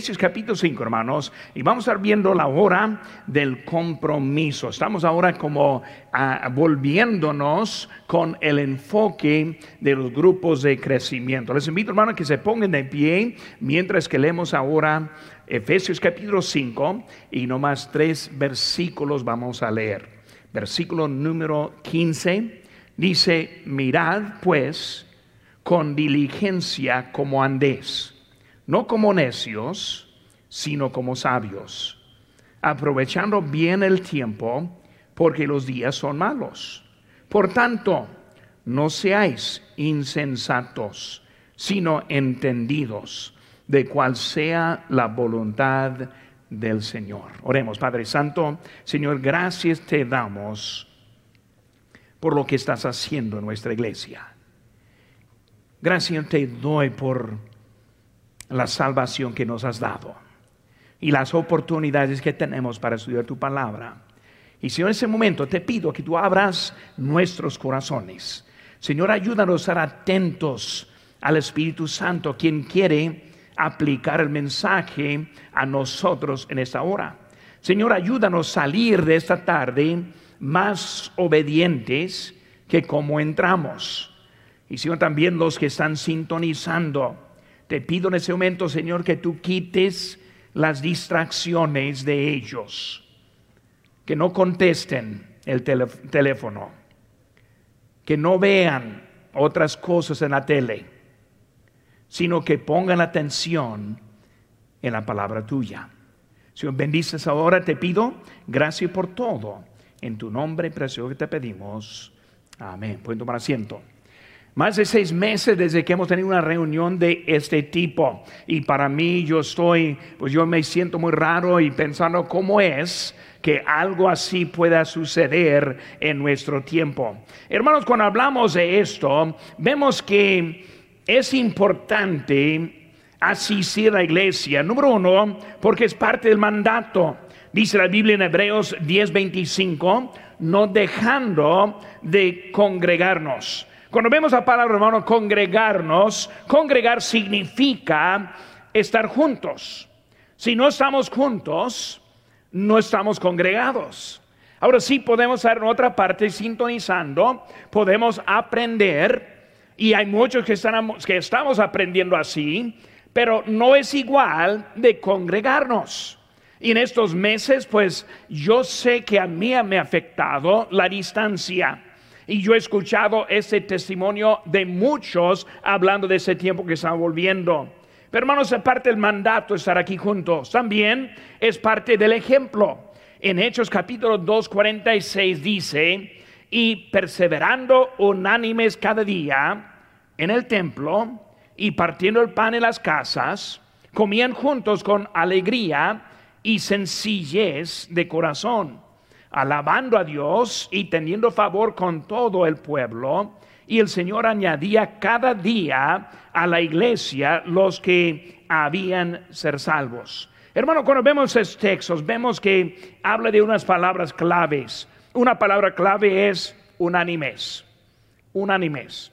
Efesios capítulo 5, hermanos, y vamos a estar viendo la hora del compromiso. Estamos ahora como ah, volviéndonos con el enfoque de los grupos de crecimiento. Les invito, hermanos, que se pongan de pie mientras que leemos ahora Efesios capítulo 5 y nomás tres versículos vamos a leer. Versículo número 15 dice, mirad pues con diligencia como andés, no como necios, sino como sabios, aprovechando bien el tiempo, porque los días son malos. Por tanto, no seáis insensatos, sino entendidos de cuál sea la voluntad del Señor. Oremos, Padre Santo, Señor, gracias te damos por lo que estás haciendo en nuestra iglesia. Gracias te doy por la salvación que nos has dado y las oportunidades que tenemos para estudiar tu palabra. Y Señor, en ese momento te pido que tú abras nuestros corazones. Señor, ayúdanos a estar atentos al Espíritu Santo, quien quiere aplicar el mensaje a nosotros en esta hora. Señor, ayúdanos a salir de esta tarde más obedientes que como entramos. Y Señor, también los que están sintonizando, te pido en ese momento, Señor, que tú quites las distracciones de ellos, que no contesten el teléfono, que no vean otras cosas en la tele sino que pongan atención en la palabra tuya. Señor, bendices ahora, te pido, gracias por todo. En tu nombre precioso que te pedimos. Amén. Pueden tomar asiento. Más de seis meses desde que hemos tenido una reunión de este tipo. Y para mí yo estoy, pues yo me siento muy raro y pensando cómo es que algo así pueda suceder en nuestro tiempo. Hermanos, cuando hablamos de esto, vemos que es importante asistir a la iglesia. Número uno, porque es parte del mandato. Dice la Biblia en Hebreos 10:25, no dejando de congregarnos. Cuando vemos la palabra, hermano, congregarnos, congregar significa estar juntos. Si no estamos juntos, no estamos congregados. Ahora sí podemos estar en otra parte sintonizando, podemos aprender y hay muchos que, que estamos aprendiendo así, pero no es igual de congregarnos. Y en estos meses, pues yo sé que a mí me ha afectado la distancia. Y yo he escuchado ese testimonio de muchos hablando de ese tiempo que están volviendo. Pero hermanos, es parte del mandato estar aquí juntos. También es parte del ejemplo. En Hechos capítulo 2, 46 dice, y perseverando unánimes cada día en el templo y partiendo el pan en las casas, comían juntos con alegría y sencillez de corazón, alabando a Dios y teniendo favor con todo el pueblo. Y el Señor añadía cada día a la iglesia los que habían ser salvos. Hermano, cuando vemos estos textos, vemos que habla de unas palabras claves. Una palabra clave es unánimes. Unánimes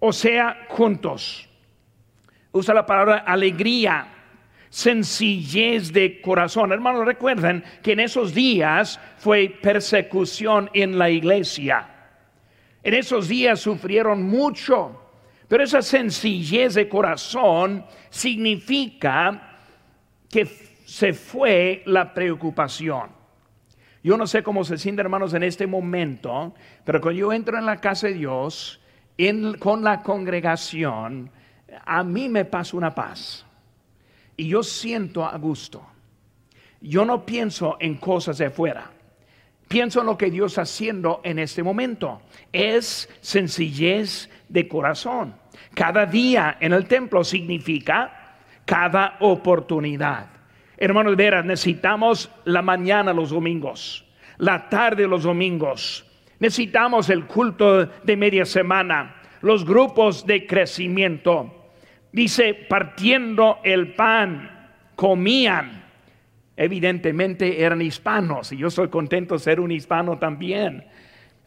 o sea, juntos. Usa la palabra alegría, sencillez de corazón. Hermanos, recuerden que en esos días fue persecución en la iglesia. En esos días sufrieron mucho, pero esa sencillez de corazón significa que se fue la preocupación. Yo no sé cómo se sienten hermanos en este momento, pero cuando yo entro en la casa de Dios, con la congregación, a mí me pasa una paz. Y yo siento a gusto. Yo no pienso en cosas de afuera. Pienso en lo que Dios está haciendo en este momento. Es sencillez de corazón. Cada día en el templo significa cada oportunidad. Hermanos, veras, necesitamos la mañana los domingos, la tarde los domingos, Necesitamos el culto de media semana, los grupos de crecimiento. Dice, partiendo el pan, comían. Evidentemente eran hispanos y yo soy contento de ser un hispano también.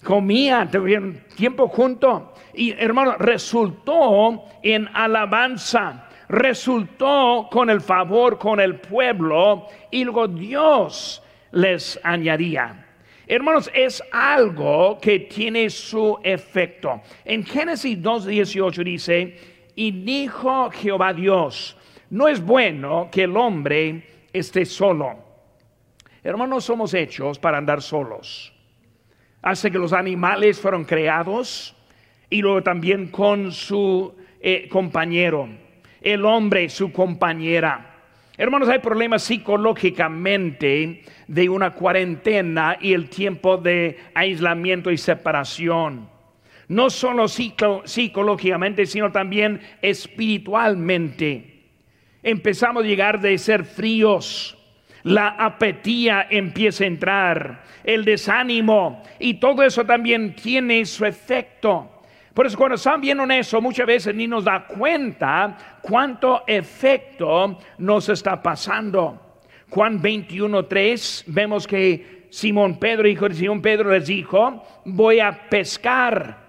Comían, tuvieron tiempo junto y hermano, resultó en alabanza resultó con el favor con el pueblo y luego Dios les añadía. Hermanos, es algo que tiene su efecto. En Génesis 2.18 dice, y dijo Jehová Dios, no es bueno que el hombre esté solo. Hermanos, somos hechos para andar solos. Hace que los animales fueron creados y luego también con su eh, compañero. El hombre, su compañera. Hermanos, hay problemas psicológicamente de una cuarentena y el tiempo de aislamiento y separación. No solo psicológicamente, sino también espiritualmente. Empezamos a llegar de ser fríos. La apetía empieza a entrar, el desánimo y todo eso también tiene su efecto. Por eso cuando están viendo eso, muchas veces ni nos da cuenta cuánto efecto nos está pasando. Juan 21.3 vemos que Simón Pedro, hijo de Simón Pedro, les dijo, voy a pescar.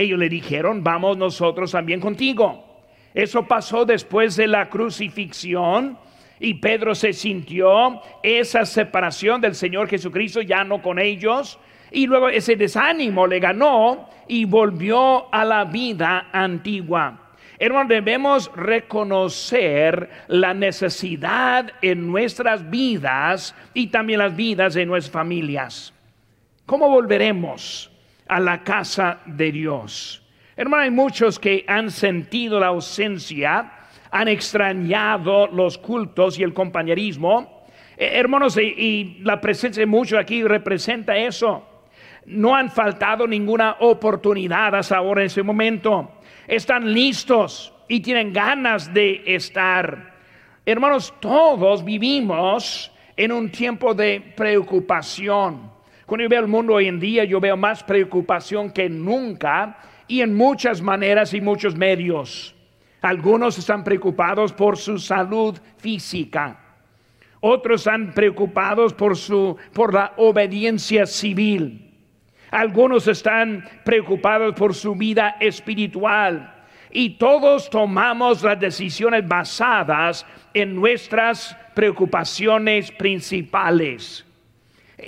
Ellos le dijeron, vamos nosotros también contigo. Eso pasó después de la crucifixión y Pedro se sintió esa separación del Señor Jesucristo ya no con ellos, y luego ese desánimo le ganó y volvió a la vida antigua. Hermanos, debemos reconocer la necesidad en nuestras vidas y también las vidas de nuestras familias. ¿Cómo volveremos a la casa de Dios? Hermanos, hay muchos que han sentido la ausencia, han extrañado los cultos y el compañerismo. Eh, hermanos, y, la presencia de muchos aquí representa eso no han faltado ninguna oportunidad hasta ahora en ese momento. Están listos y tienen ganas de estar. Hermanos, todos vivimos en un tiempo de preocupación. Cuando yo veo el mundo hoy en día, yo veo más preocupación que nunca y en muchas maneras y muchos medios. Algunos están preocupados por su salud física. Otros están preocupados por su por la obediencia civil. Algunos están preocupados por su vida espiritual. Y todos tomamos las decisiones basadas en nuestras preocupaciones principales.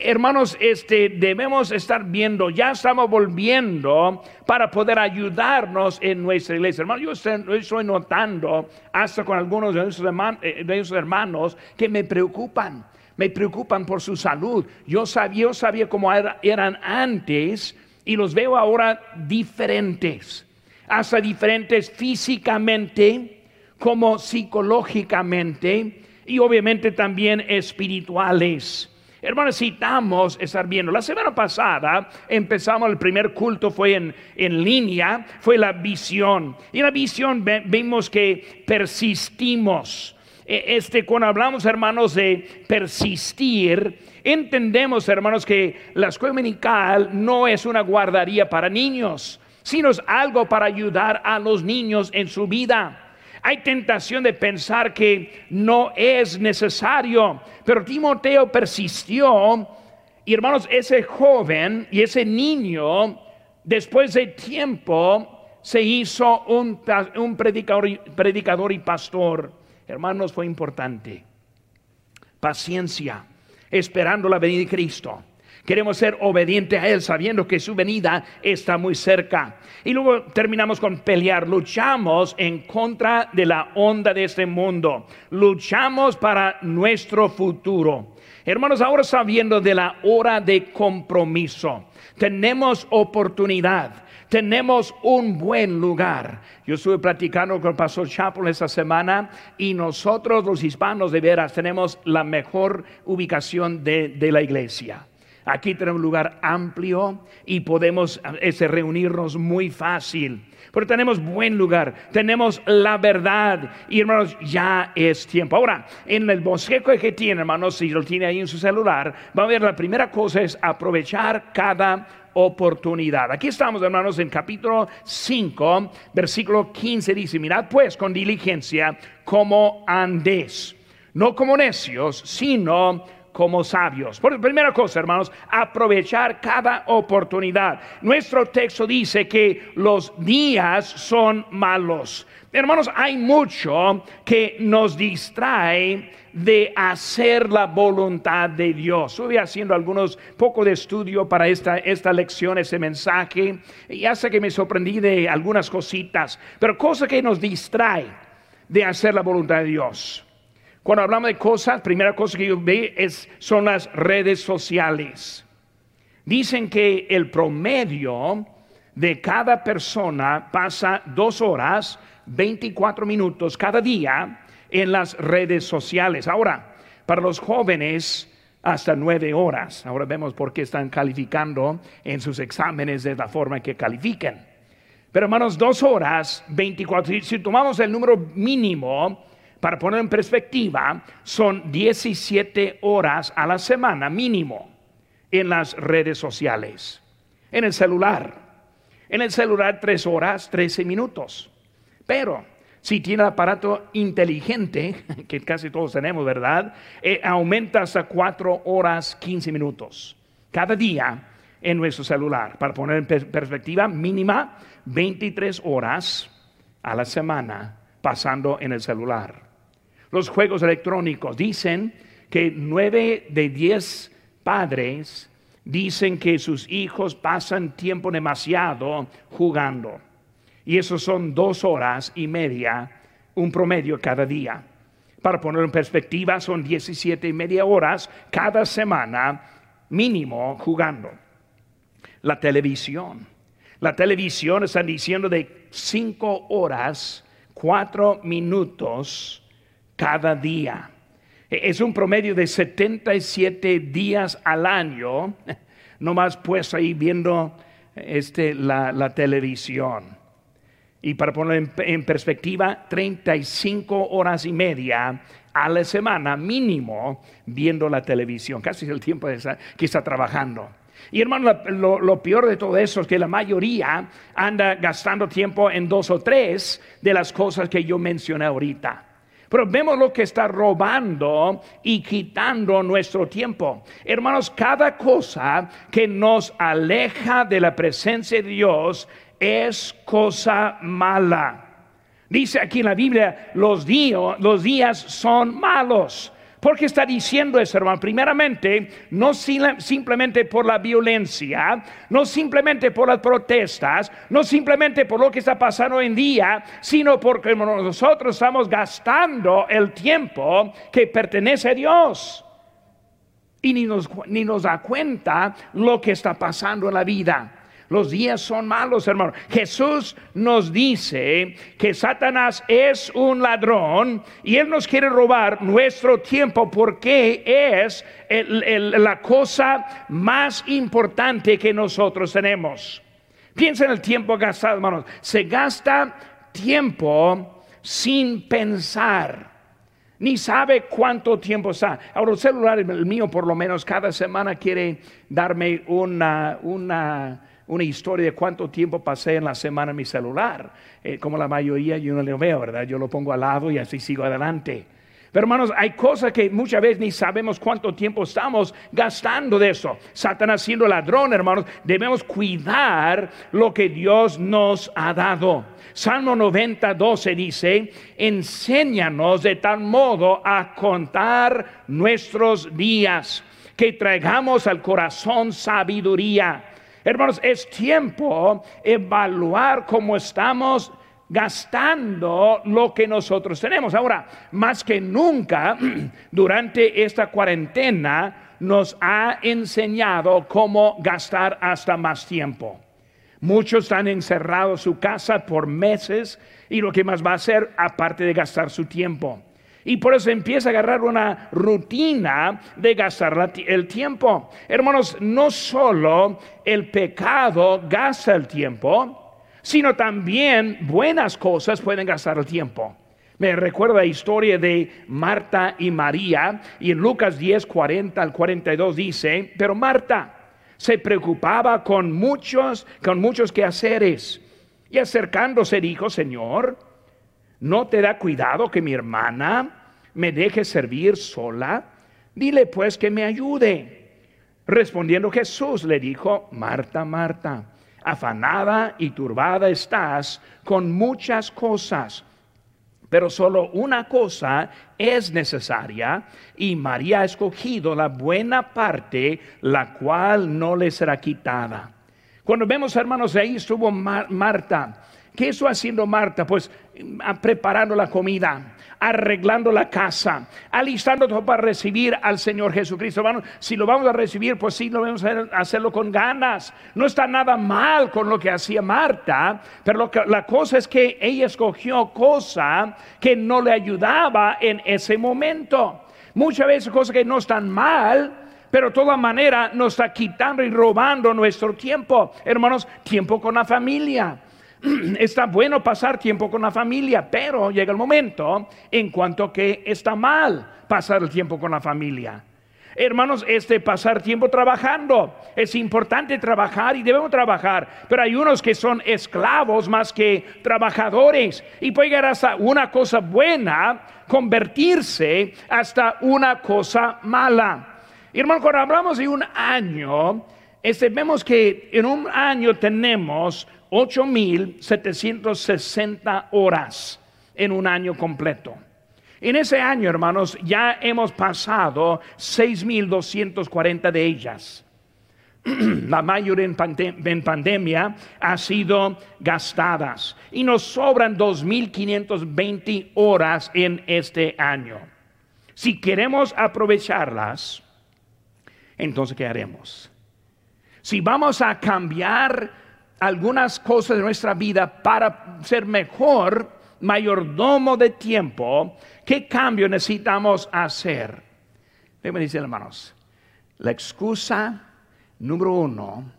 Hermanos, este debemos estar viendo, ya estamos volviendo para poder ayudarnos en nuestra iglesia. Hermanos, yo estoy, notando hasta con algunos de nuestros, eh, de nuestros hermanos que me preocupan me preocupan por su salud. Yo sabía, yo sabía cómo eran antes y los veo ahora diferentes, hasta diferentes físicamente como psicológicamente y obviamente también espirituales. Hermanos, necesitamos estar viendo. La semana pasada empezamos, el primer culto fue en, en línea, fue la visión. Y en la visión vimos que persistimos e, este, cuando hablamos, hermanos, de persistir, entendemos, hermanos, que la escuela dominical no es una guardería para niños, sino es algo para ayudar a los niños en su vida. Hay tentación de pensar que no es necesario, pero Timoteo persistió hermanos, ese joven y ese niño, después de tiempo, se hizo un, un predicador, predicador y pastor hermanos, fue importante. Paciencia, esperando la venida de Cristo. Queremos ser obedientes a Él sabiendo que su venida está muy cerca. Y luego terminamos con pelear. Luchamos en contra de la onda de este mundo. Luchamos para nuestro futuro. Hermanos, ahora sabiendo de la hora de compromiso, tenemos oportunidad tenemos un buen lugar. Yo estuve platicando con pastor Chapel esta semana y nosotros los hispanos de veras tenemos la mejor ubicación de, la iglesia. Aquí tenemos un lugar amplio y podemos ese, reunirnos muy fácil. Pero tenemos buen lugar, tenemos la verdad y hermanos, ya es tiempo. Ahora, en el bosquejo que tiene, hermanos, si lo tiene ahí en su celular, va a ver la primera cosa es aprovechar cada oportunidad. Aquí estamos, hermanos, en capítulo 5, versículo 15 dice, mirad pues con diligencia como andés, no como necios, sino como sabios. Por primera cosa, hermanos, aprovechar cada oportunidad. Nuestro texto dice que los días son malos. Hermanos, hay mucho que nos distrae de hacer la voluntad de Dios. Estuve haciendo algunos poco de estudio para esta, esta lección, ese mensaje, y hace que me sorprendí de algunas cositas, pero cosa que nos distrae de hacer la voluntad de Dios. Cuando hablamos de cosas, primera cosa que yo veo es, son las redes sociales. Dicen que el promedio de cada persona pasa dos horas, 24 minutos cada día en las redes sociales. Ahora, para los jóvenes, hasta nueve horas. Ahora vemos por qué están calificando en sus exámenes de la forma que califican. Pero hermanos, dos horas, 24, si tomamos el número mínimo, para poner en perspectiva, son 17 horas a la semana mínimo en las redes sociales. En el celular. En el celular tres horas, 13 minutos. Pero si tiene aparato inteligente, que casi todos tenemos, ¿verdad? Eh, aumenta hasta 4 horas 15 minutos cada día en nuestro celular. Para poner en perspectiva, mínima 23 horas a la semana pasando en el celular. Los juegos electrónicos dicen que 9 de 10 padres dicen que sus hijos pasan tiempo demasiado jugando. Y eso son dos horas y media, un promedio cada día. Para poner en perspectiva, son 17 y media horas cada semana mínimo jugando. La televisión. La televisión están diciendo de 5 horas, 4 minutos cada día. E, es un promedio de 77 días al año, nomás pues ahí viendo este, la, televisión. Y para poner en, perspectiva, 35 horas y media a la semana mínimo viendo la televisión, casi el tiempo que está trabajando. Y hermano, lo, lo, peor de todo eso es que la mayoría anda gastando tiempo en dos o tres de las cosas que yo mencioné ahorita. Pero vemos lo que está robando y quitando nuestro tiempo. Hermanos, cada cosa que nos aleja de la presencia de Dios es cosa mala. Dice aquí en la Biblia, los, días, los días son malos. ¿Por qué está diciendo eso, hermano? Primeramente, no simplemente por la violencia, no simplemente por las protestas, no simplemente por lo que está pasando hoy en día, sino porque nosotros estamos gastando el tiempo que pertenece a Dios. Y ni nos, ni nos da cuenta lo que está pasando en la vida. Los días son malos, hermano. Jesús nos dice que Satanás es un ladrón y él nos quiere robar nuestro tiempo porque es la cosa más importante que nosotros tenemos. Piensa en el tiempo gastado, hermanos. Se gasta tiempo sin pensar ni sabe cuánto tiempo está. Ahora, el celular, el mío por lo menos, cada semana quiere darme una, una una historia de cuánto tiempo pasé en la semana en mi celular. Eh, como la mayoría yo no lo veo, ¿verdad? Yo lo pongo al lado y así sigo adelante. Pero hermanos, hay cosas que muchas veces ni sabemos cuánto tiempo estamos gastando de eso. Satanás siendo ladrón, hermanos, debemos cuidar lo que Dios nos ha dado. Salmo 90, 12 dice, enséñanos de tal modo a contar nuestros días, que traigamos al corazón sabiduría Hermanos, es tiempo evaluar cómo estamos gastando lo que nosotros tenemos. Ahora, más que nunca, durante esta cuarentena, nos ha enseñado cómo gastar hasta más tiempo. Muchos están encerrados en su casa por meses y lo que más va a hacer, aparte de gastar su tiempo. Y por eso empieza a agarrar una rutina de gastar el tiempo. Hermanos, no solo el pecado gasta el tiempo, sino también buenas cosas pueden gastar el tiempo. Me recuerda la historia de Marta y María, y en Lucas 10, 40 al 42 dice, pero Marta se preocupaba con muchos, con muchos quehaceres, y acercándose dijo, Señor, ¿No te da cuidado que mi hermana me deje servir sola? Dile pues que me ayude. Respondiendo Jesús le dijo, Marta, Marta, afanada y turbada estás con muchas cosas, pero solo una cosa es necesaria y María ha escogido la buena parte, la cual no le será quitada. Cuando vemos, hermanos, ahí estuvo Marta. ¿Qué hizo haciendo Marta? Pues preparando la comida, arreglando la casa, alistando todo para recibir al Señor Jesucristo. si lo vamos a recibir, pues sí, lo vamos a hacerlo con ganas. No está nada mal con lo que hacía Marta, pero la cosa es que ella escogió cosa que no le ayudaba en ese momento. Muchas veces cosas que no están mal, pero de toda manera nos está quitando y robando nuestro tiempo. Hermanos, tiempo con la familia está bueno pasar tiempo con la familia, pero llega el momento en cuanto que está mal pasar el tiempo con la familia. Hermanos, este pasar tiempo trabajando. Es importante trabajar y debemos trabajar, pero hay unos que son esclavos más que trabajadores y puede llegar hasta una cosa buena convertirse hasta una cosa mala. Hermanos, cuando hablamos de un año, este, vemos que en un año tenemos 8.760 horas en un año completo. En ese año, hermanos, ya hemos pasado 6.240 de ellas. La mayoría en, en, pandemia ha sido gastadas y nos sobran 2.520 horas en este año. Si queremos aprovecharlas, entonces ¿qué haremos? Si vamos a cambiar algunas cosas de nuestra vida para ser mejor mayordomo de tiempo, ¿qué cambio necesitamos hacer? Déjenme decir, hermanos, la excusa número uno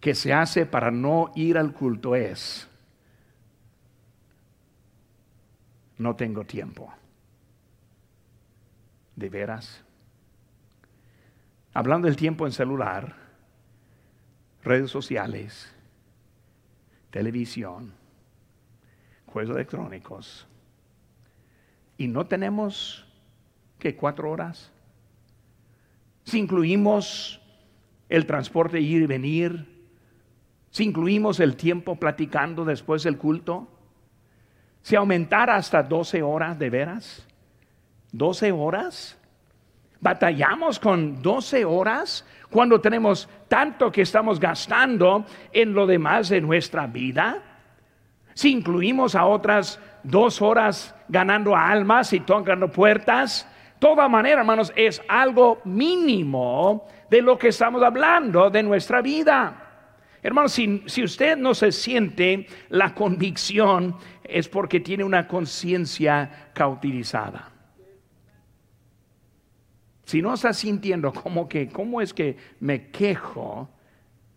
que se hace para no ir al culto es, no tengo tiempo. ¿De veras? Hablando del tiempo en celular, redes sociales, televisión, juegos electrónicos, y no tenemos que cuatro horas. Si incluimos el transporte ir y venir, si incluimos el tiempo platicando después del culto, si aumentara hasta 12 horas de veras, 12 horas, batallamos con 12 horas cuando tenemos tanto que estamos gastando en lo demás de nuestra vida? Si incluimos a otras dos horas ganando almas y tocando puertas, toda manera, hermanos, es algo mínimo de lo que estamos hablando de nuestra vida. Hermanos, si, si usted no se siente la convicción, es porque tiene una conciencia cauterizada. Si no estás sintiendo como que, ¿cómo es que me quejo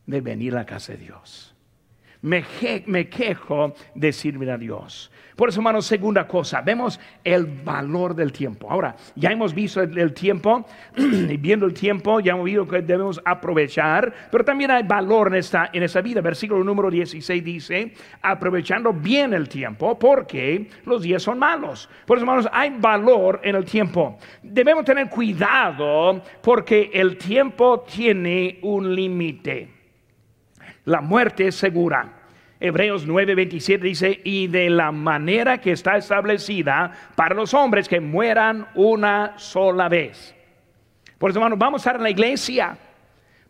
de venir a la casa de Dios? Me, quejo de servir a Dios. Por eso, hermanos, segunda cosa, vemos el valor del tiempo. Ahora, ya hemos visto el, tiempo, y viendo el tiempo, ya hemos visto que debemos aprovechar, pero también hay valor en esta, en esta vida. Versículo número 16 dice, aprovechando bien el tiempo, porque los días son malos. Por eso, hermanos, hay valor en el tiempo. Debemos tener cuidado porque el tiempo tiene un límite. La muerte es segura. Hebreos 9:27 dice, y de la manera que está establecida para los hombres que mueran una sola vez. Por eso, hermanos, vamos a estar en la iglesia,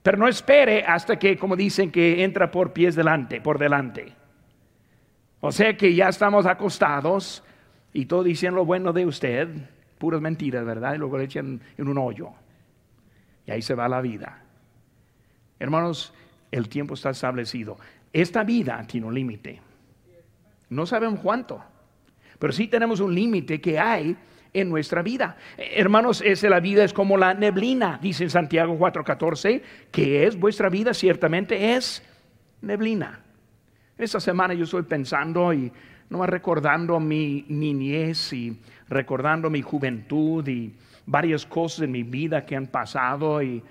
pero no espere hasta que, como dicen, que entra por pies delante, por delante. O sea que ya estamos acostados y todo diciendo lo bueno de usted, puras mentiras, ¿verdad? Y luego le echan en un hoyo. Y ahí se va la vida. Hermanos, el tiempo está establecido. Esta vida tiene un límite. No sabemos cuánto, pero sí tenemos un límite que hay en nuestra vida. Hermanos, esa la vida es como la neblina, dice en Santiago 4:14, que es vuestra vida, ciertamente es neblina. Esta semana yo estoy pensando y no recordando mi niñez y recordando mi juventud y varias cosas en mi vida que han pasado y,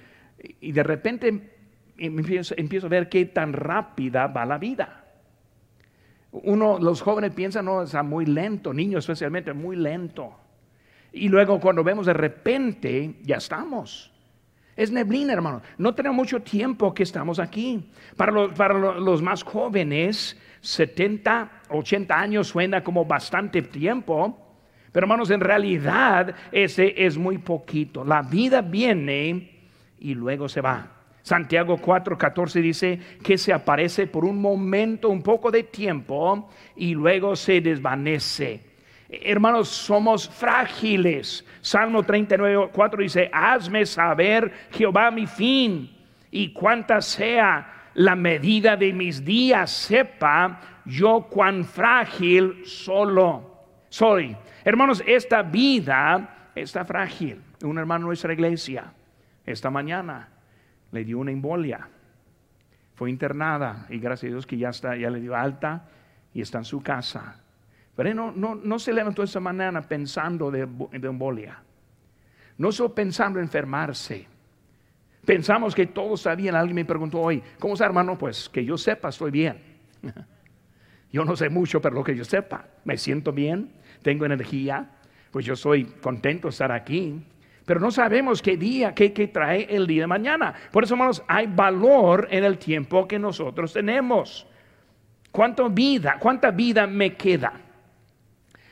y de repente empiezo, a ver qué tan rápida va la vida. Uno, los jóvenes piensan, no, está muy lento, niños especialmente, muy lento. Y luego cuando vemos de repente, ya estamos. Es neblina, hermano. No tenemos mucho tiempo que estamos aquí. Para los más jóvenes, 70, 80 años suena como bastante tiempo. Pero hermanos, en realidad ese es muy poquito. La vida viene y luego se va. Santiago 4:14 dice que se aparece por un momento, un poco de tiempo y luego se desvanece. Hermanos, somos frágiles. Salmo 39, 4 dice, hazme saber, Jehová, mi fin, y cuánta sea la medida de mis días, sepa yo cuán frágil solo soy. Hermanos, esta vida está frágil. Un hermano de nuestra iglesia, esta mañana, le dio una embolia. Fue internada y gracias a Dios que ya, está, ya le dio alta y está en su casa pero no, no, no se levantó esa mañana pensando de, embolia. No solo pensando en enfermarse. Pensamos que todos sabían. Alguien me preguntó hoy, ¿cómo está hermano? Pues que yo sepa, estoy bien. Yo no sé mucho, pero lo que yo sepa, me siento bien, tengo energía, pues yo soy contento de estar aquí. Pero no sabemos qué día, qué, trae el día de mañana. Por eso, hermanos, hay valor en el tiempo que nosotros tenemos. ¿Cuánta vida, cuánta vida me queda?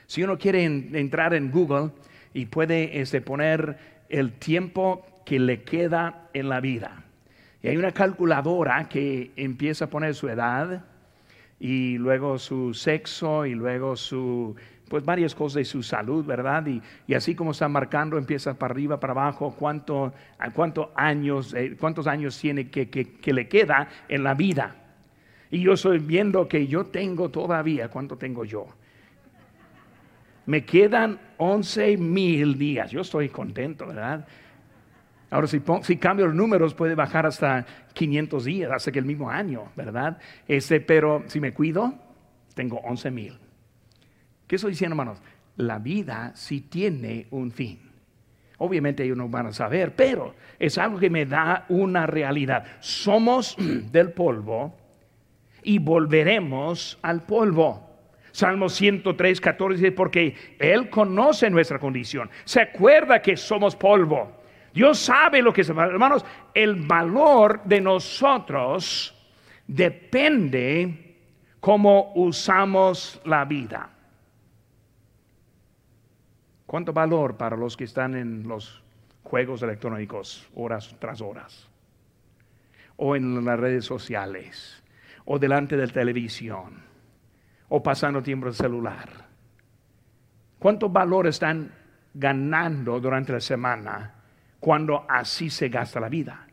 Si uno quiere entrar en Google y puede este, poner el tiempo que le queda en la vida. Y hay una calculadora que empieza a poner su edad y luego su sexo y luego su, pues varias cosas de su salud, ¿verdad? Y, así como está marcando, empieza para arriba, para abajo, cuánto, cuántos años, eh, cuántos años tiene que, que le queda en la vida. Y yo estoy viendo que yo tengo todavía, ¿cuánto tengo yo? me quedan 11 mil días. Yo estoy contento, ¿verdad? Ahora, si, si, cambio los números, puede bajar hasta 500 días, hasta que el mismo año, ¿verdad? Este, pero si me cuido, tengo 11 mil. ¿Qué estoy diciendo, hermanos? La vida sí tiene un fin. Obviamente ellos no van a saber, pero es algo que me da una realidad. Somos del polvo y volveremos al polvo. Salmo 103, 14 dice, porque Él conoce nuestra condición, se acuerda que somos polvo. Dios sabe lo que es, hermanos, el valor de nosotros depende cómo usamos la vida. ¿Cuánto valor para los que están en los juegos electrónicos horas tras horas? O en las redes sociales, o delante de la televisión o pasando tiempo en el celular? ¿Cuánto valor están ganando durante la semana cuando así se gasta la vida?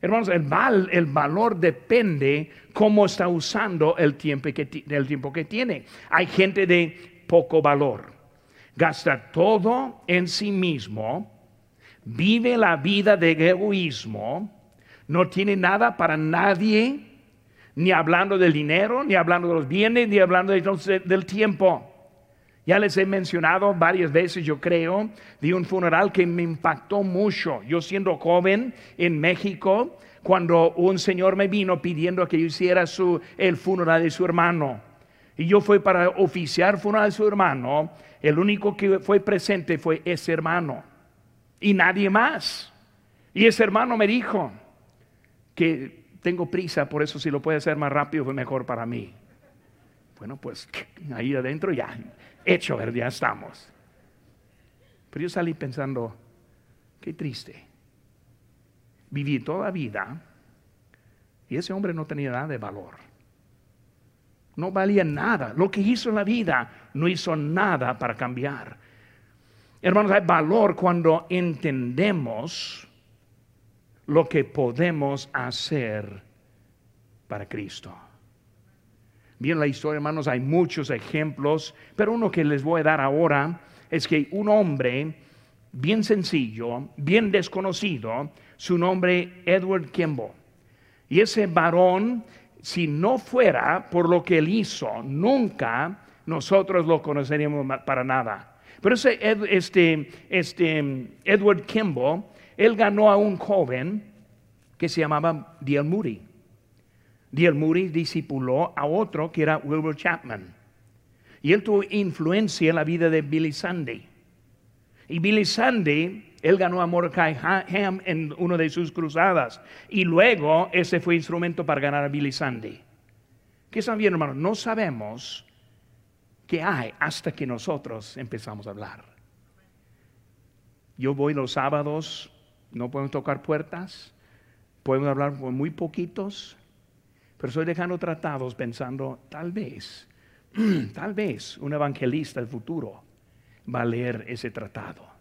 Hermanos, el, el valor depende cómo está usando el tiempo, que, el tiempo que tiene. Hay gente de poco valor. Gasta todo en sí mismo, vive la vida de egoísmo, no tiene nada para nadie, ni hablando del dinero, ni hablando de los bienes, ni hablando del tiempo. Ya les he mencionado varias veces, yo creo, de un funeral que me impactó mucho. Yo siendo joven en México, cuando un señor me vino pidiendo que yo hiciera su, el funeral de su hermano. Y yo fui para oficiar funeral de su hermano. El único que fue presente fue ese hermano. Y nadie más. Y ese hermano me dijo que tengo prisa, por eso si lo puede hacer más rápido fue mejor para mí. Bueno, pues ahí adentro ya, hecho, ya estamos. Pero yo salí pensando, qué triste. Viví toda vida y ese hombre no tenía nada de valor. No valía nada. Lo que hizo en la vida no hizo nada para cambiar. Hermanos, hay valor cuando entendemos lo que podemos hacer para Cristo. Bien, la historia, hermanos, hay muchos ejemplos, pero uno que les voy a dar ahora es que un hombre bien sencillo, bien desconocido, su nombre Edward Kimball. Y ese varón, si no fuera por lo que él hizo, nunca nosotros lo conoceríamos para nada. Pero ese este, este Edward Kimball él ganó a un joven que se llamaba D.L. Moody. D.L. Moody discipuló a otro que era Wilbur Chapman. Y él tuvo influencia en la vida de Billy Sunday. Y Billy Sunday, él ganó a Mordecai Ham en una de sus cruzadas. Y luego ese fue instrumento para ganar a Billy Sunday. ¿Qué están hermanos? No sabemos qué hay hasta que nosotros empezamos a hablar. Yo voy los sábados, no podemos tocar puertas, podemos hablar con muy poquitos, pero estoy dejando tratados pensando, tal vez, tal vez un evangelista del futuro va a leer ese tratado.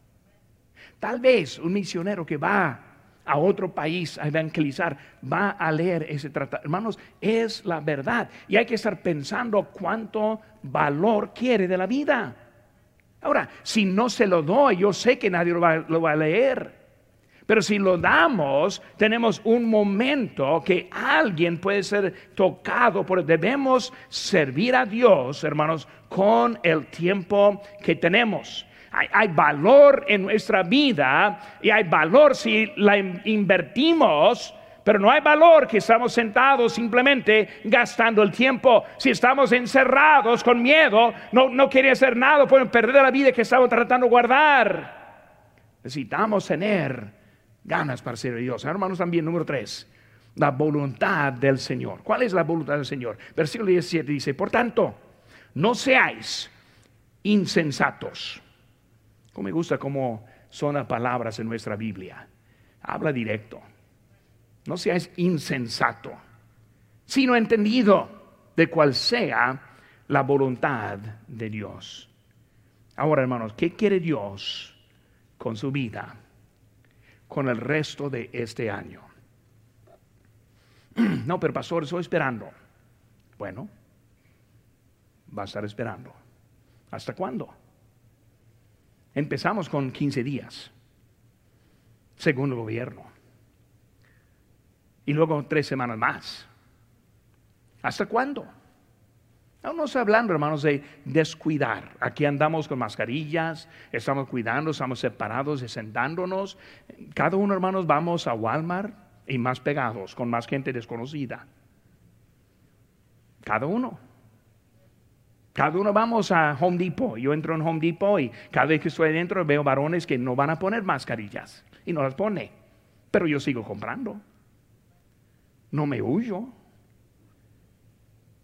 Tal vez un misionero que va a otro país a evangelizar va a leer ese tratado. Hermanos, es la verdad. Y hay que estar pensando cuánto valor quiere de la vida. Ahora, si no se lo doy, yo sé que nadie lo va, a leer. Pero si lo damos, tenemos un momento que alguien puede ser tocado, porque debemos servir a Dios, hermanos, con el tiempo que tenemos. Hay, valor en nuestra vida y hay valor si la invertimos. Pero no hay valor que estamos sentados simplemente gastando el tiempo. Si estamos encerrados con miedo, no, no quiere hacer nada, pueden perder la vida que estamos tratando de guardar. Necesitamos tener ganas para a Dios. Hermanos, también número tres, la voluntad del Señor. ¿Cuál es la voluntad del Señor? Versículo 17 dice, por tanto, no seáis insensatos. Como me gusta cómo son las palabras en nuestra Biblia. Habla directo. No seáis insensato, sino entendido de cuál sea la voluntad de Dios. Ahora, hermanos, ¿qué quiere Dios con su vida? con el resto de este año. No, pero pastor, estoy esperando. Bueno, va a estar esperando. ¿Hasta cuándo? Empezamos con 15 días, según el gobierno. Y luego tres semanas más. ¿Hasta cuándo? Estamos hablando, hermanos, de descuidar. Aquí andamos con mascarillas, estamos cuidando, estamos separados y sentándonos. Cada uno, hermanos, vamos a Walmart y más pegados, con más gente desconocida. Cada uno. Cada uno vamos a Home Depot. Yo entro en Home Depot y cada vez que estoy dentro veo varones que no van a poner mascarillas y no las pone. Pero yo sigo comprando. No me huyo.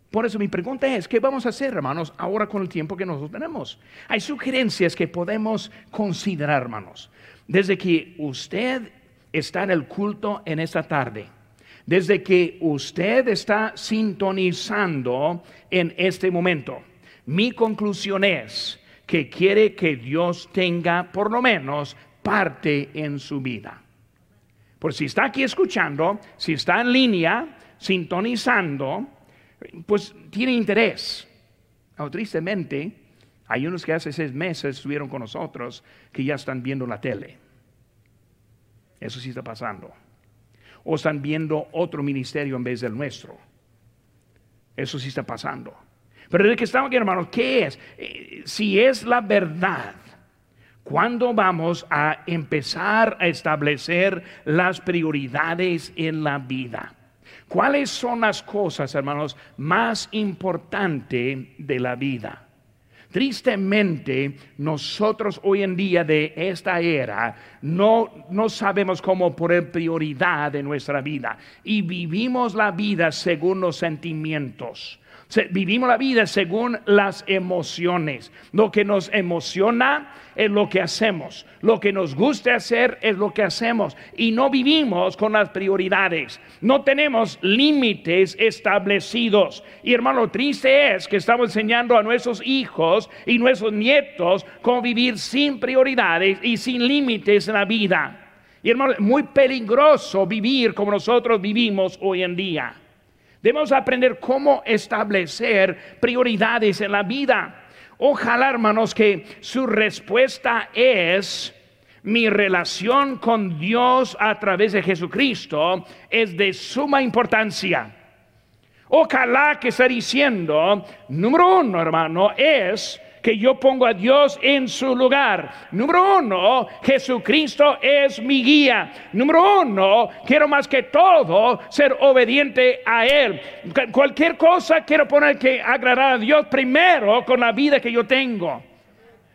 Por eso mi pregunta es, ¿qué vamos a hacer, hermanos, ahora con el tiempo que nosotros tenemos? Hay sugerencias que podemos considerar, hermanos. Desde que usted está en el culto en esta tarde, desde que usted está sintonizando en este momento, mi conclusión es que quiere que Dios tenga por lo menos parte en su vida. Por si está aquí escuchando, si está en línea, sintonizando, pues tiene interés. Oh, tristemente, hay unos que hace seis meses estuvieron con nosotros que ya están viendo la tele. Eso sí está pasando. O están viendo otro ministerio en vez del nuestro. Eso sí está pasando. Pero de que estamos aquí, hermanos, ¿qué es? Eh, si es la verdad, ¿cuándo vamos a empezar a establecer las prioridades en la vida? ¿Cuáles son las cosas, hermanos, más importantes de la vida? Tristemente, nosotros hoy en día de esta era no, no sabemos cómo poner prioridad en nuestra vida y vivimos la vida según los sentimientos. Vivimos la vida según las emociones. Lo que nos emociona es lo que hacemos. Lo que nos gusta hacer es lo que hacemos. Y no vivimos con las prioridades. No tenemos límites establecidos. Y hermano, triste es que estamos enseñando a nuestros hijos y nuestros nietos cómo vivir sin prioridades y sin límites en la vida. Y hermano, muy peligroso vivir como nosotros vivimos hoy en día. Debemos aprender cómo establecer prioridades en la vida. Ojalá, hermanos, que su respuesta es mi relación con Dios a través de Jesucristo es de suma importancia. Ojalá que esté diciendo, número uno, hermano, es que yo pongo a Dios en su lugar. Número uno, Jesucristo es mi guía. Número uno, quiero más que todo ser obediente a Él. Cualquier cosa quiero poner que agradar a Dios primero con la vida que yo tengo.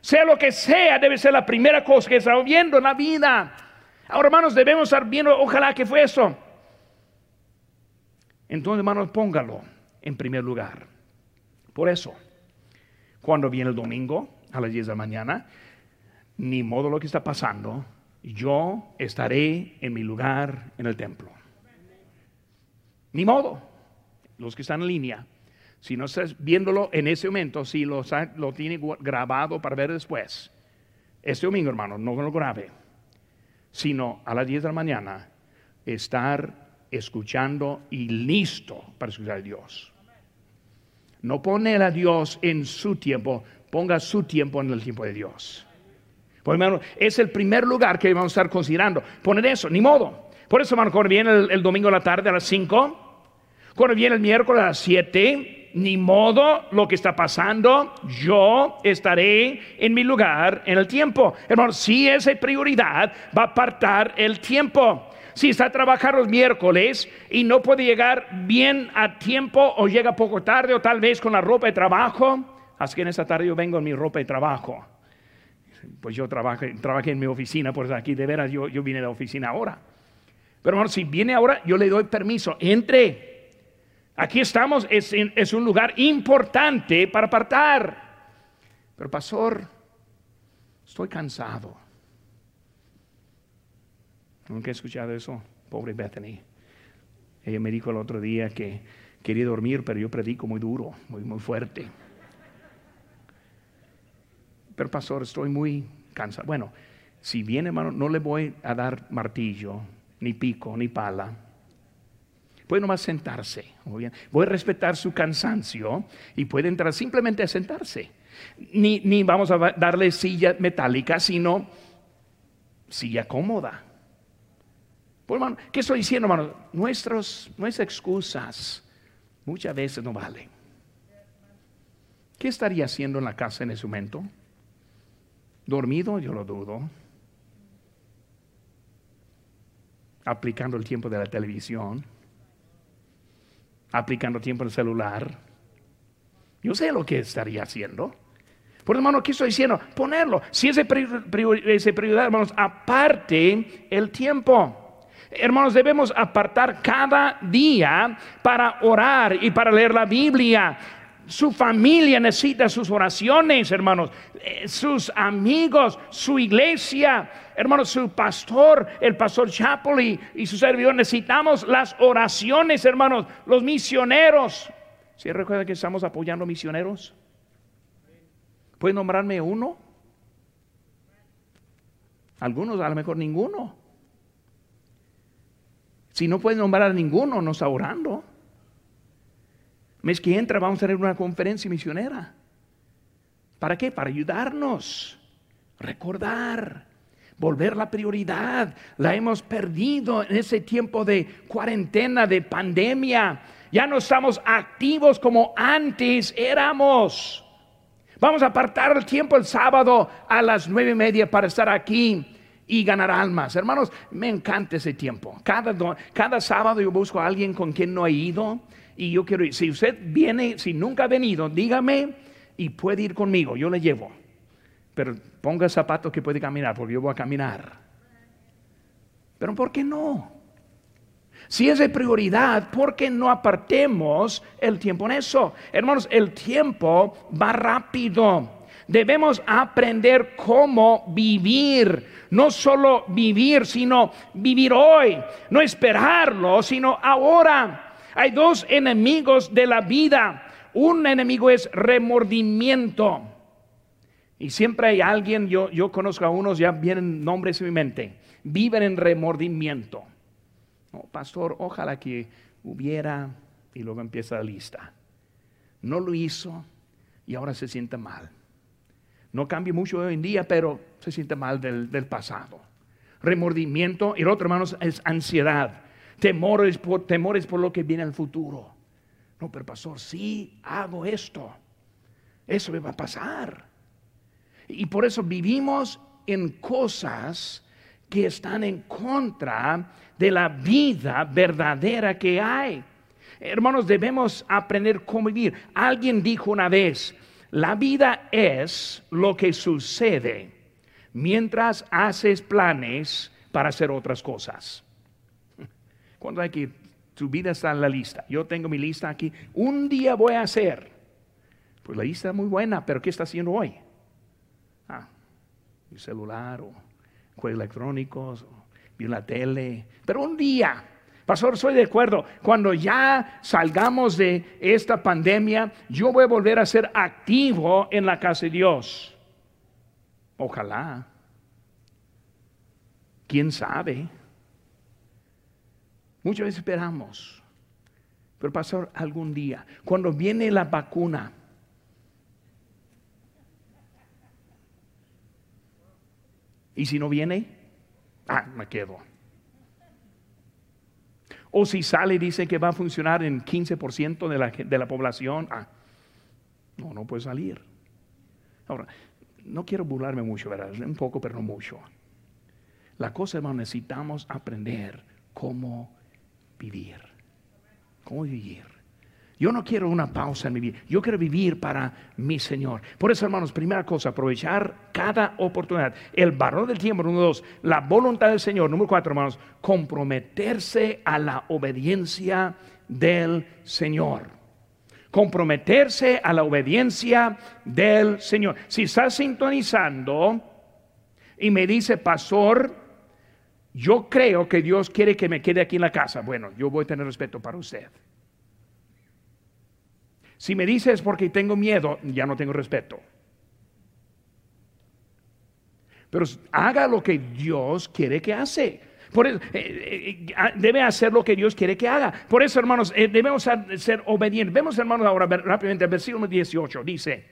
Sea lo que sea, debe ser la primera cosa que estamos viendo en la vida. Ahora, hermanos, debemos estar viendo, ojalá que fue eso. Entonces, hermanos, póngalo en primer lugar. Por eso, cuando viene el domingo a las 10 de la mañana, ni modo lo que está pasando, yo estaré en mi lugar en el templo. Ni modo. Los que están en línea, si no estás viéndolo en ese momento, si lo, tiene grabado para ver después, este domingo, hermano, no lo grabe, sino a las 10 de la mañana, estar escuchando y listo para escuchar a Dios. No poner a Dios en su tiempo, ponga su tiempo en el tiempo de Dios. Pues, hermano, es el primer lugar que vamos a estar considerando. Poner eso, ni modo. Por eso, hermano, cuando viene el, domingo a la tarde a las 5, cuando viene el miércoles a las 7, ni modo lo que está pasando, yo estaré en mi lugar en el tiempo. Hermano, si esa prioridad va a apartar el tiempo. Si está a trabajar los miércoles y no puede llegar bien a tiempo o llega poco tarde o tal vez con la ropa de trabajo, así que en esta tarde yo vengo en mi ropa de trabajo pues yo trabajé, trabajé en mi oficina, pues aquí de veras yo, yo vine de la oficina ahora. Pero hermano, si viene ahora, yo le doy permiso, entre. Aquí estamos, es, es un lugar importante para apartar. Pero pastor, estoy cansado. Nunca he escuchado eso, pobre Bethany. Ella me dijo el otro día que quería dormir, pero yo predico muy duro, muy, muy fuerte pero pastor, estoy muy cansado. Bueno, si viene hermano, no le voy a dar martillo, ni pico, ni pala. Puede nomás sentarse. Bien. Voy a respetar su cansancio y puede entrar simplemente a sentarse. Ni, ni vamos a darle silla metálica, sino silla cómoda. Pues, hermano, ¿Qué estoy diciendo, hermano? Nuestros, nuestras excusas muchas veces no valen. ¿Qué estaría haciendo en la casa en ese momento? Dormido, yo lo dudo. Aplicando el tiempo de la televisión. Aplicando tiempo en el celular. Yo sé lo que estaría haciendo. Por hermano, ¿qué estoy diciendo? Ponerlo. Si ese prioridad, hermanos, aparte el tiempo. Hermanos, debemos apartar cada día para orar y para leer la Biblia. Su familia necesita sus oraciones, hermanos. Eh, sus amigos, su iglesia, hermanos, su pastor, el pastor Chapley y su servidor. Necesitamos las oraciones, hermanos. Los misioneros. ¿Sí recuerda que estamos apoyando misioneros? ¿Puede nombrarme uno? Algunos, a lo mejor ninguno. Si no puede nombrar a ninguno, no está orando mes que entra vamos a tener una conferencia misionera. ¿Para qué? Para ayudarnos, recordar, volver la prioridad. La hemos perdido en ese tiempo de cuarentena, de pandemia. Ya no estamos activos como antes éramos. Vamos a apartar el tiempo el sábado a las nueve y media para estar aquí y ganar almas. Hermanos, me encanta ese tiempo. Cada, cada sábado yo busco a alguien con quien no he ido y yo quiero ir. Si usted viene, si nunca ha venido, dígame y puede ir conmigo, yo le llevo. Pero ponga zapatos que puede caminar, porque yo voy a caminar. Pero ¿por qué no? Si es de prioridad, ¿por qué no apartemos el tiempo en eso? Hermanos, el tiempo va rápido. Debemos aprender cómo vivir. No solo vivir, sino vivir hoy. No esperarlo, sino ahora. Hay dos enemigos de la vida. Un enemigo es remordimiento. Y siempre hay alguien, yo, yo conozco a unos, ya vienen nombres en mi mente, viven en remordimiento. pastor, ojalá que hubiera, y luego empieza la lista. No lo hizo y ahora se siente mal. No cambia mucho hoy en día, pero se siente mal del, del pasado. Remordimiento, y el otro, hermanos, es ansiedad temores por, temores por lo que viene al futuro. No, pero pastor, sí hago esto. Eso me va a pasar. Y por eso vivimos en cosas que están en contra de la vida verdadera que hay. Hermanos, debemos aprender cómo vivir. Alguien dijo una vez, la vida es lo que sucede mientras haces planes para hacer otras cosas. Cuando hay que, tu vida está en la lista. Yo tengo mi lista aquí. Un día voy a hacer. Pues la lista es muy buena, pero ¿qué está haciendo hoy? Ah, mi celular o juegos electrónicos, o vi la tele. Pero un día, Pastor, soy de acuerdo. Cuando ya salgamos de esta pandemia, yo voy a volver a ser activo en la casa de Dios. Ojalá. ¿Quién sabe? Muchas veces esperamos. Pero pastor, algún día, cuando viene la vacuna, ¿y si no viene? Ah, me quedo. O si sale y dice que va a funcionar en 15% de la, de la población, ah, no, no puede salir. Ahora, no quiero burlarme mucho, ¿verdad? Un poco, pero no mucho. La cosa, hermano, necesitamos aprender cómo vivir. Cómo vivir. Yo no quiero una pausa en mi vida. Yo quiero vivir para mi Señor. Por eso, hermanos, primera cosa, aprovechar cada oportunidad. El valor del tiempo, número dos, la voluntad del Señor. Número cuatro, hermanos, comprometerse a la obediencia del Señor. Comprometerse a la obediencia del Señor. Si estás sintonizando y me dice, pastor, yo creo que Dios quiere que me quede aquí en la casa. Bueno, yo voy a tener respeto para usted. Si me dices porque tengo miedo, ya no tengo respeto. Pero haga lo que Dios quiere que hace. Eh, eh, eh, debe hacer lo que Dios quiere que haga. Por eso, hermanos, debemos ser, obedientes. Vemos, hermanos, ahora rápidamente el versículo 18. Dice,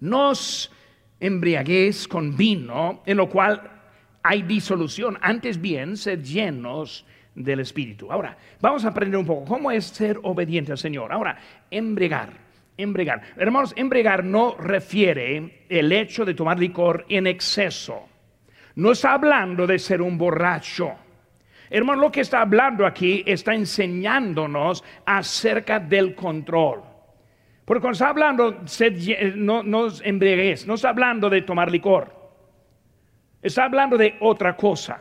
nos embriaguéis con vino, en lo cual hay disolución. Antes bien, sed llenos del Espíritu. Ahora, vamos a aprender un poco cómo es ser obediente al Señor. Ahora, embregar, embregar. Hermanos, embregar no refiere el hecho de tomar licor en exceso. No está hablando de ser un borracho. Hermano, lo que está hablando aquí está enseñándonos acerca del control. Porque cuando está hablando, no, no embriaguez, no está hablando de tomar licor. Está hablando de otra cosa.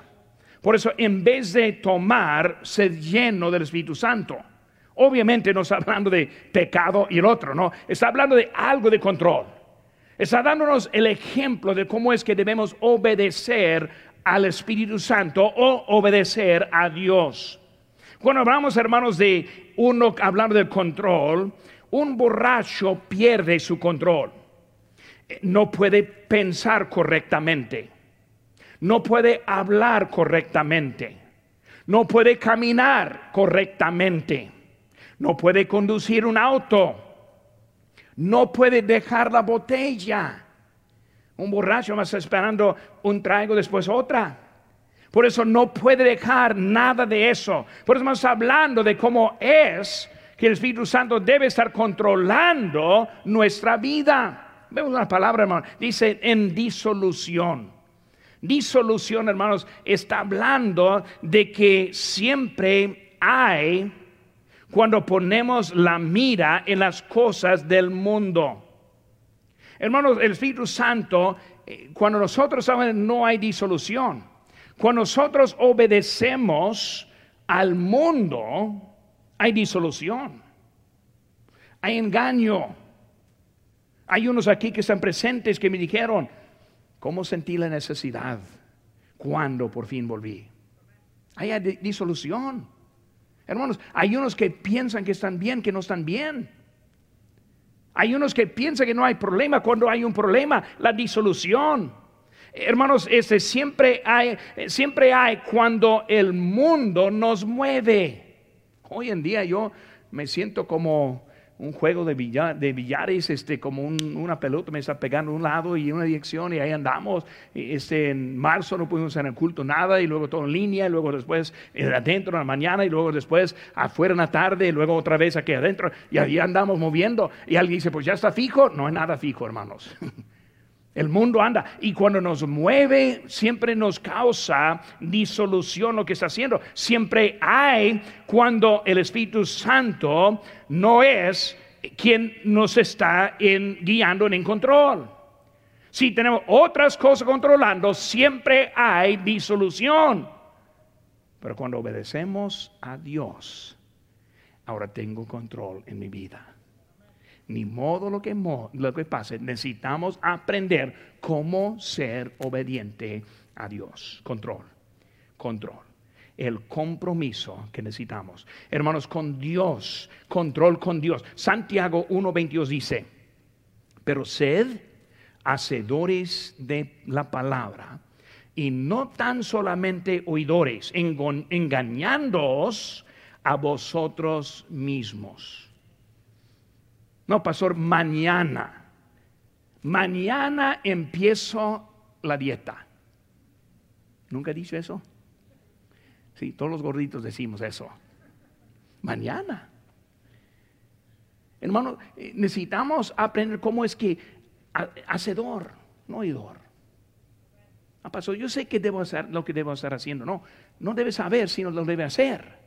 Por eso, en vez de tomar, ser lleno del Espíritu Santo. Obviamente no está hablando de pecado y el otro, no. Está hablando de algo de control. Está dándonos el ejemplo de cómo es que debemos obedecer al Espíritu Santo o obedecer a Dios. Cuando hablamos, hermanos, de uno hablando de control, un borracho pierde su control. No puede pensar correctamente no puede hablar correctamente, no puede caminar correctamente, no puede conducir un auto, no puede dejar la botella. Un borracho más esperando un trago después otra. Por eso no puede dejar nada de eso. Por eso estamos hablando de cómo es que el Espíritu Santo debe estar controlando nuestra vida. Vemos una palabra, hermano. Dice en disolución. Disolución, hermanos, está hablando de que siempre hay cuando ponemos la mira en las cosas del mundo. Hermanos, el Espíritu Santo, eh, cuando nosotros sabemos no hay disolución. Cuando nosotros obedecemos al mundo, hay disolución. Hay engaño. Hay unos aquí que están presentes que me dijeron, ¿Cómo sentí la necesidad cuando por fin volví? Hay disolución. Hermanos, hay unos que piensan que están bien, que no están bien. Hay unos que piensan que no hay problema cuando hay un problema, la disolución. Hermanos, ese siempre hay, siempre hay cuando el mundo nos mueve. Hoy en día yo me siento como un juego de, billar, de billares, este, como una pelota me está pegando un lado y una dirección y ahí andamos. Este, en marzo no pudimos hacer el culto nada y luego todo en línea y luego después adentro en la mañana y luego después afuera en la tarde y luego otra vez aquí adentro y ahí andamos moviendo y alguien dice, pues ya está fijo. No es nada fijo, hermanos. El mundo anda y cuando nos mueve siempre nos causa disolución lo que está haciendo. Siempre hay cuando el Espíritu Santo no es quien nos está guiando en control. Si tenemos otras cosas controlando, siempre hay disolución. Pero cuando obedecemos a Dios, ahora tengo control en mi vida. Ni modo lo que, lo que pase, necesitamos aprender cómo ser obediente a Dios. Control, control el compromiso que necesitamos. Hermanos, con Dios, control con Dios. Santiago 1.22 dice, pero sed hacedores de la palabra y no tan solamente oidores, engañándoos a vosotros mismos. No, pastor, mañana, mañana empiezo la dieta. ¿Nunca he dicho eso? Sí, todos los gorditos decimos eso. Mañana. Hermano, eh, necesitamos aprender cómo es que hacedor, no oidor. Ah, pastor, yo sé que debo hacer lo que debo estar haciendo. No, no debe saber, sino lo debe hacer.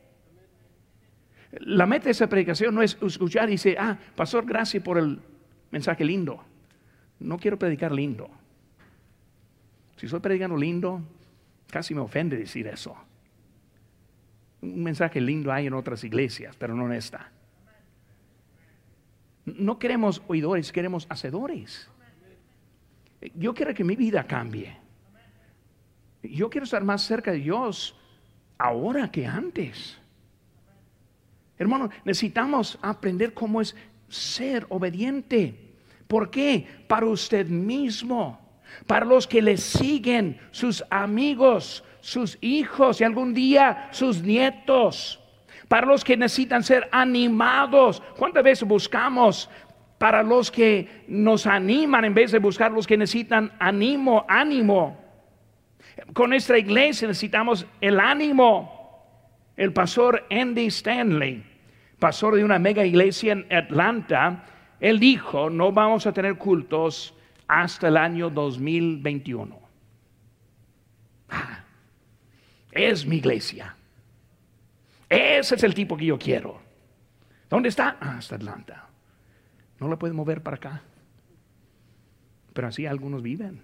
La meta de esa predicación no es escuchar y decir, ah, pastor, gracias por el mensaje lindo. No quiero predicar lindo. Si estoy predicando lindo, casi me ofende decir eso. Un mensaje lindo hay en otras iglesias, pero no en esta. No queremos oidores, queremos hacedores. Yo quiero que mi vida cambie. Yo quiero estar más cerca de Dios ahora que antes. Hermano, necesitamos aprender cómo es ser obediente. ¿Por qué? Para usted mismo, para los que le siguen, sus amigos, sus hijos y algún día sus nietos. Para los que necesitan ser animados. ¿Cuántas veces buscamos para los que nos animan en vez de buscar los que necesitan ánimo, ánimo? Con nuestra iglesia necesitamos el ánimo. El pastor Andy Stanley, pastor de una mega iglesia en Atlanta, él dijo, no vamos a tener cultos hasta el año 2021. Ah, es mi iglesia. Ese es el tipo que yo quiero. ¿Dónde está? Ah, hasta Atlanta. No lo puede mover para acá. Pero así algunos viven.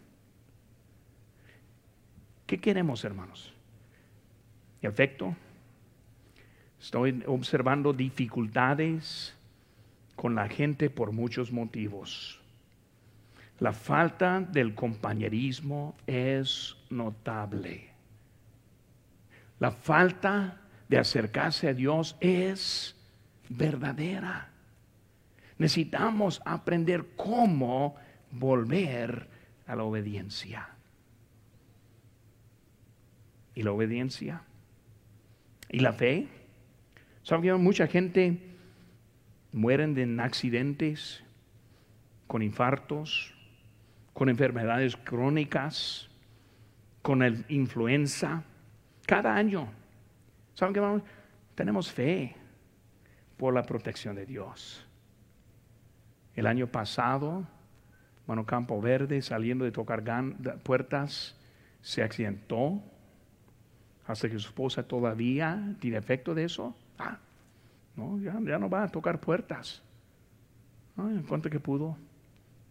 ¿Qué queremos, hermanos? Efecto. Estoy observando dificultades con la gente por muchos motivos. La falta del compañerismo es notable. La falta de acercarse a Dios es verdadera. Necesitamos aprender cómo volver a la obediencia. ¿Y la obediencia? ¿Y la fe? ¿Saben que mucha gente mueren en accidentes, con infartos, con enfermedades crónicas, con el influenza? Cada año. ¿Saben qué? Tenemos fe por la protección de Dios. El año pasado, Mano Campo Verde, saliendo de tocar puertas, se accidentó. Hasta que su esposa todavía tiene efecto de eso. Ah, no, ya, no va a tocar puertas. en cuanto que pudo,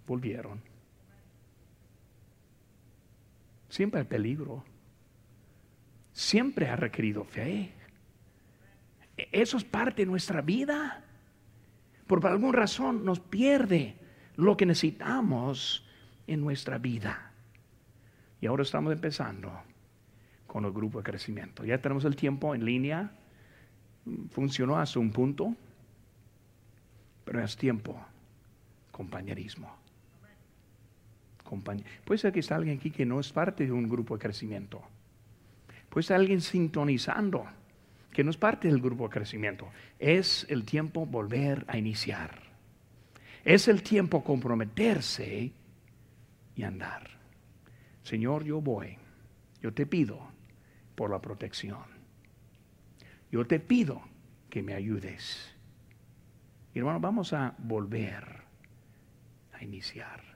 volvieron. Siempre hay peligro siempre ha requerido fe. Eso es parte de nuestra vida. Por alguna razón nos pierde lo que necesitamos en nuestra vida. Y ahora estamos empezando con el grupo de crecimiento. Ya tenemos el tiempo en línea. Funcionó hasta un punto. Pero es tiempo. Compañerismo. Puede ser que está alguien aquí que no es parte de un grupo de crecimiento pues alguien sintonizando, que no es parte del grupo de crecimiento. Es el tiempo volver a iniciar. Es el tiempo comprometerse y andar. Señor, yo voy. Yo te pido por la protección. Yo te pido que me ayudes. Hermano, vamos a volver a iniciar.